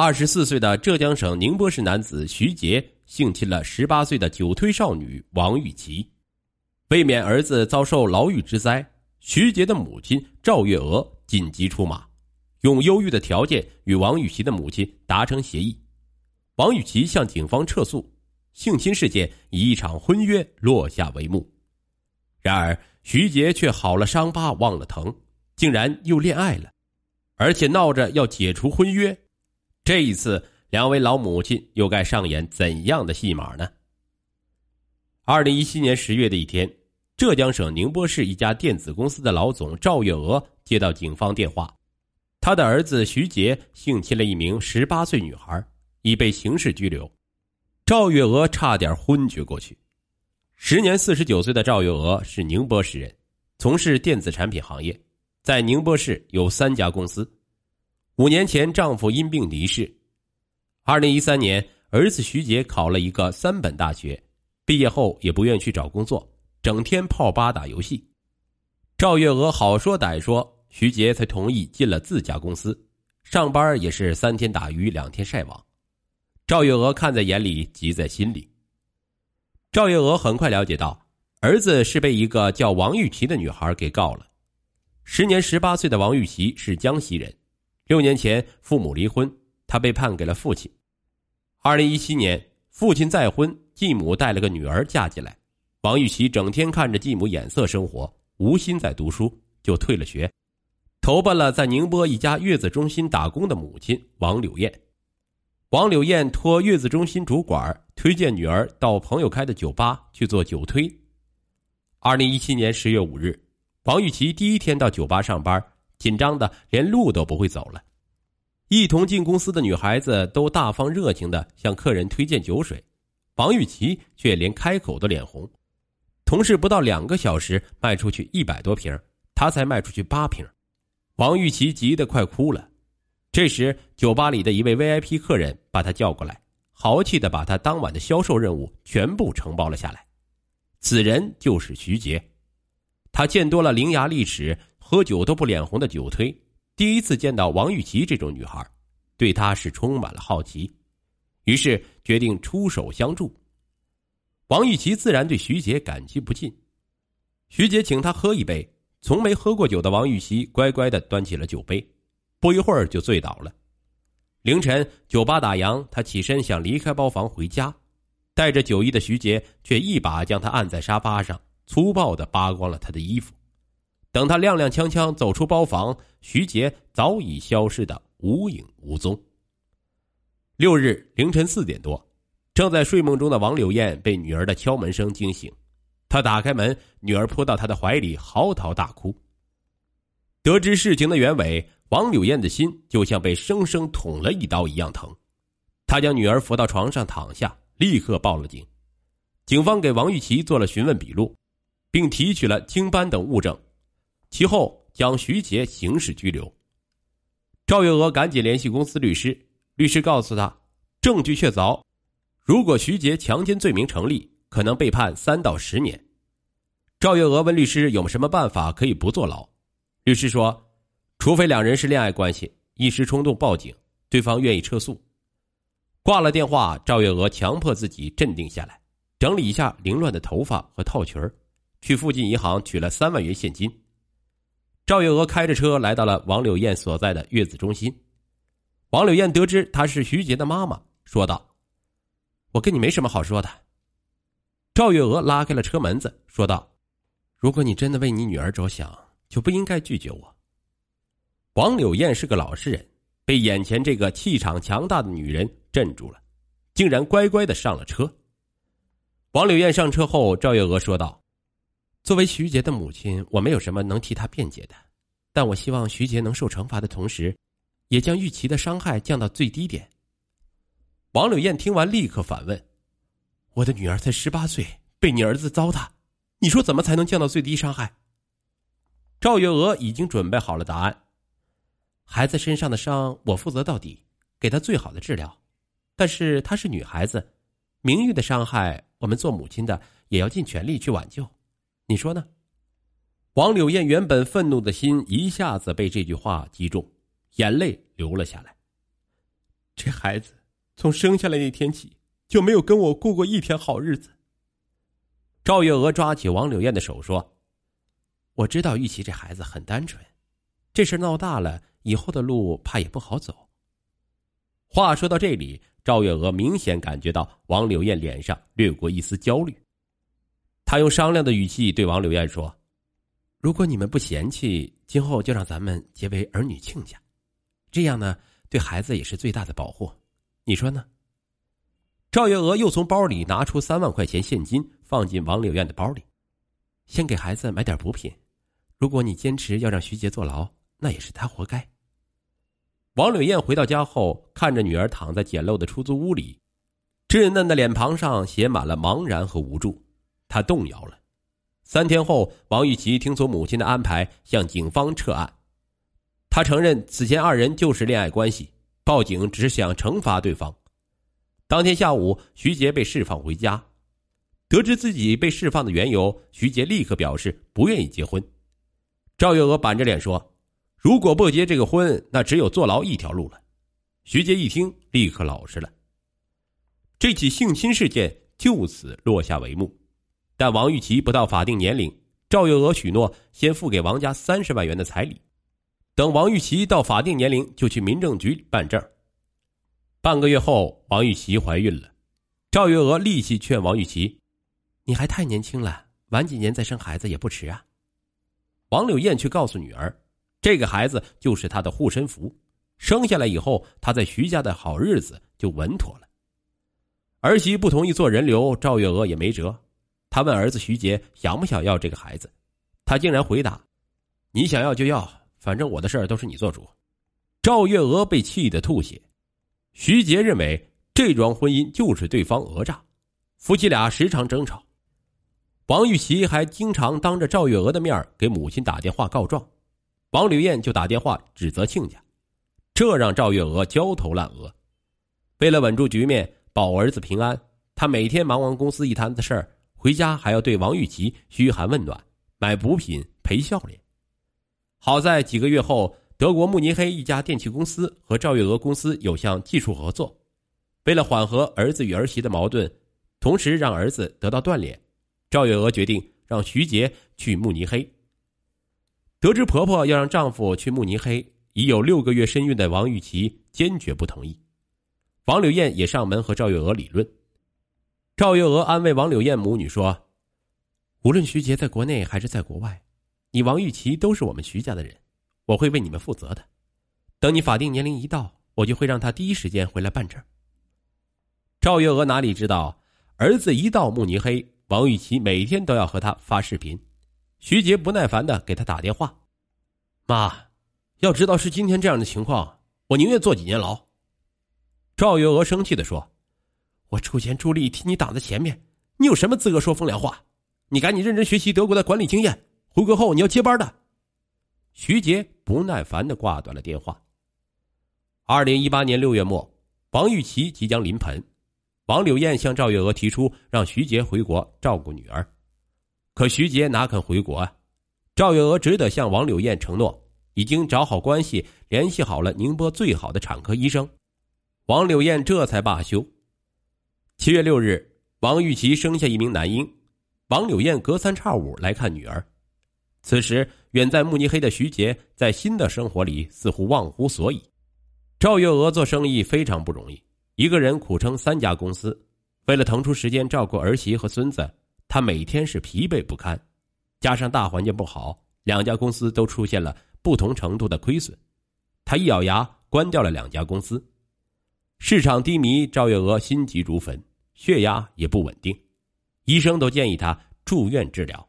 二十四岁的浙江省宁波市男子徐杰性侵了十八岁的九推少女王玉琪，为免儿子遭受牢狱之灾，徐杰的母亲赵月娥紧急出马，用优越的条件与王玉琪的母亲达成协议。王玉琪向警方撤诉，性侵事件以一场婚约落下帷幕。然而，徐杰却好了伤疤忘了疼，竟然又恋爱了，而且闹着要解除婚约。这一次，两位老母亲又该上演怎样的戏码呢？二零一七年十月的一天，浙江省宁波市一家电子公司的老总赵月娥接到警方电话，他的儿子徐杰性侵了一名十八岁女孩。已被刑事拘留，赵月娥差点昏厥过去。时年四十九岁的赵月娥是宁波市人，从事电子产品行业，在宁波市有三家公司。五年前，丈夫因病离世。二零一三年，儿子徐杰考了一个三本大学，毕业后也不愿去找工作，整天泡吧打游戏。赵月娥好说歹说，徐杰才同意进了自家公司，上班也是三天打鱼两天晒网。赵月娥看在眼里，急在心里。赵月娥很快了解到，儿子是被一个叫王玉琪的女孩给告了。时年十八岁的王玉琪是江西人，六年前父母离婚，他被判给了父亲。二零一七年，父亲再婚，继母带了个女儿嫁进来，王玉琪整天看着继母眼色生活，无心在读书，就退了学，投奔了在宁波一家月子中心打工的母亲王柳燕。王柳燕托月子中心主管推荐女儿到朋友开的酒吧去做酒推。二零一七年十月五日，王玉琪第一天到酒吧上班，紧张的连路都不会走了。一同进公司的女孩子都大方热情的向客人推荐酒水，王玉琪却连开口都脸红。同事不到两个小时卖出去一百多瓶，他才卖出去八瓶，王玉琪急得快哭了。这时，酒吧里的一位 VIP 客人把他叫过来，豪气的把他当晚的销售任务全部承包了下来。此人就是徐杰，他见多了伶牙俐齿、喝酒都不脸红的酒推，第一次见到王玉琪这种女孩，对她是充满了好奇，于是决定出手相助。王玉琪自然对徐杰感激不尽。徐杰请他喝一杯，从没喝过酒的王玉琪乖乖的端起了酒杯。不一会儿就醉倒了。凌晨，酒吧打烊，他起身想离开包房回家，带着酒意的徐杰却一把将他按在沙发上，粗暴的扒光了他的衣服。等他踉踉跄跄走出包房，徐杰早已消失的无影无踪。六日凌晨四点多，正在睡梦中的王柳燕被女儿的敲门声惊醒，她打开门，女儿扑到她的怀里，嚎啕大哭。得知事情的原委。王柳燕的心就像被生生捅了一刀一样疼，她将女儿扶到床上躺下，立刻报了警。警方给王玉琪做了询问笔录，并提取了精斑等物证，其后将徐杰刑事拘留。赵月娥赶紧联系公司律师，律师告诉他，证据确凿，如果徐杰强奸罪名成立，可能被判三到十年。赵月娥问律师有什么办法可以不坐牢，律师说。除非两人是恋爱关系，一时冲动报警，对方愿意撤诉。挂了电话，赵月娥强迫自己镇定下来，整理一下凌乱的头发和套裙去附近银行取了三万元现金。赵月娥开着车来到了王柳燕所在的月子中心。王柳燕得知她是徐杰的妈妈，说道：“我跟你没什么好说的。”赵月娥拉开了车门子，说道：“如果你真的为你女儿着想，就不应该拒绝我。”王柳燕是个老实人，被眼前这个气场强大的女人镇住了，竟然乖乖的上了车。王柳燕上车后，赵月娥说道：“作为徐杰的母亲，我没有什么能替他辩解的，但我希望徐杰能受惩罚的同时，也将玉琪的伤害降到最低点。”王柳燕听完，立刻反问：“我的女儿才十八岁，被你儿子糟蹋，你说怎么才能降到最低伤害？”赵月娥已经准备好了答案。孩子身上的伤，我负责到底，给她最好的治疗。但是她是女孩子，名誉的伤害，我们做母亲的也要尽全力去挽救。你说呢？王柳燕原本愤怒的心一下子被这句话击中，眼泪流了下来。这孩子从生下来那天起就没有跟我过过一天好日子。赵月娥抓起王柳燕的手说：“我知道玉琪这孩子很单纯，这事闹大了以后的路怕也不好走。”话说到这里，赵月娥明显感觉到王柳燕脸上掠过一丝焦虑。她用商量的语气对王柳燕说：“如果你们不嫌弃，今后就让咱们结为儿女亲家，这样呢，对孩子也是最大的保护。你说呢？”赵月娥又从包里拿出三万块钱现金，放进王柳燕的包里，先给孩子买点补品。如果你坚持要让徐杰坐牢，那也是他活该。王柳燕回到家后，看着女儿躺在简陋的出租屋里，稚嫩的脸庞上写满了茫然和无助，她动摇了。三天后，王玉琪听从母亲的安排，向警方撤案。他承认此前二人就是恋爱关系，报警只是想惩罚对方。当天下午，徐杰被释放回家，得知自己被释放的缘由，徐杰立刻表示不愿意结婚。赵月娥板着脸说。如果不结这个婚，那只有坐牢一条路了。徐杰一听，立刻老实了。这起性侵事件就此落下帷幕。但王玉琪不到法定年龄，赵月娥许诺先付给王家三十万元的彩礼，等王玉琪到法定年龄就去民政局办证。半个月后，王玉琪怀孕了，赵月娥立即劝王玉琪：“你还太年轻了，晚几年再生孩子也不迟啊。”王柳燕却告诉女儿。这个孩子就是她的护身符，生下来以后，她在徐家的好日子就稳妥了。儿媳不同意做人流，赵月娥也没辙。他问儿子徐杰想不想要这个孩子，他竟然回答：“你想要就要，反正我的事儿都是你做主。”赵月娥被气得吐血。徐杰认为这桩婚姻就是对方讹诈，夫妻俩时常争吵。王玉琪还经常当着赵月娥的面给母亲打电话告状。王柳燕就打电话指责亲家，这让赵月娥焦头烂额。为了稳住局面，保儿子平安，她每天忙完公司一摊子事儿，回家还要对王玉琪嘘寒问暖，买补品赔笑脸。好在几个月后，德国慕尼黑一家电器公司和赵月娥公司有项技术合作。为了缓和儿子与儿媳的矛盾，同时让儿子得到锻炼，赵月娥决定让徐杰去慕尼黑。得知婆婆要让丈夫去慕尼黑，已有六个月身孕的王玉琪坚决不同意。王柳燕也上门和赵月娥理论。赵月娥安慰王柳燕母女说：“无论徐杰在国内还是在国外，你王玉琪都是我们徐家的人，我会为你们负责的。等你法定年龄一到，我就会让他第一时间回来办证。”赵月娥哪里知道，儿子一到慕尼黑，王玉琪每天都要和他发视频。徐杰不耐烦的给他打电话：“妈，要知道是今天这样的情况，我宁愿坐几年牢。”赵月娥生气的说：“我出钱出力替你挡在前面，你有什么资格说风凉话？你赶紧认真学习德国的管理经验，回国后你要接班的。”徐杰不耐烦的挂断了电话。二零一八年六月末，王玉琪即将临盆，王柳燕向赵月娥提出让徐杰回国照顾女儿。可徐杰哪肯回国啊？赵月娥只得向王柳燕承诺，已经找好关系，联系好了宁波最好的产科医生。王柳燕这才罢休。七月六日，王玉琪生下一名男婴，王柳燕隔三差五来看女儿。此时，远在慕尼黑的徐杰在新的生活里似乎忘乎所以。赵月娥做生意非常不容易，一个人苦撑三家公司，为了腾出时间照顾儿媳和孙子。她每天是疲惫不堪，加上大环境不好，两家公司都出现了不同程度的亏损。他一咬牙关掉了两家公司。市场低迷，赵月娥心急如焚，血压也不稳定，医生都建议他住院治疗。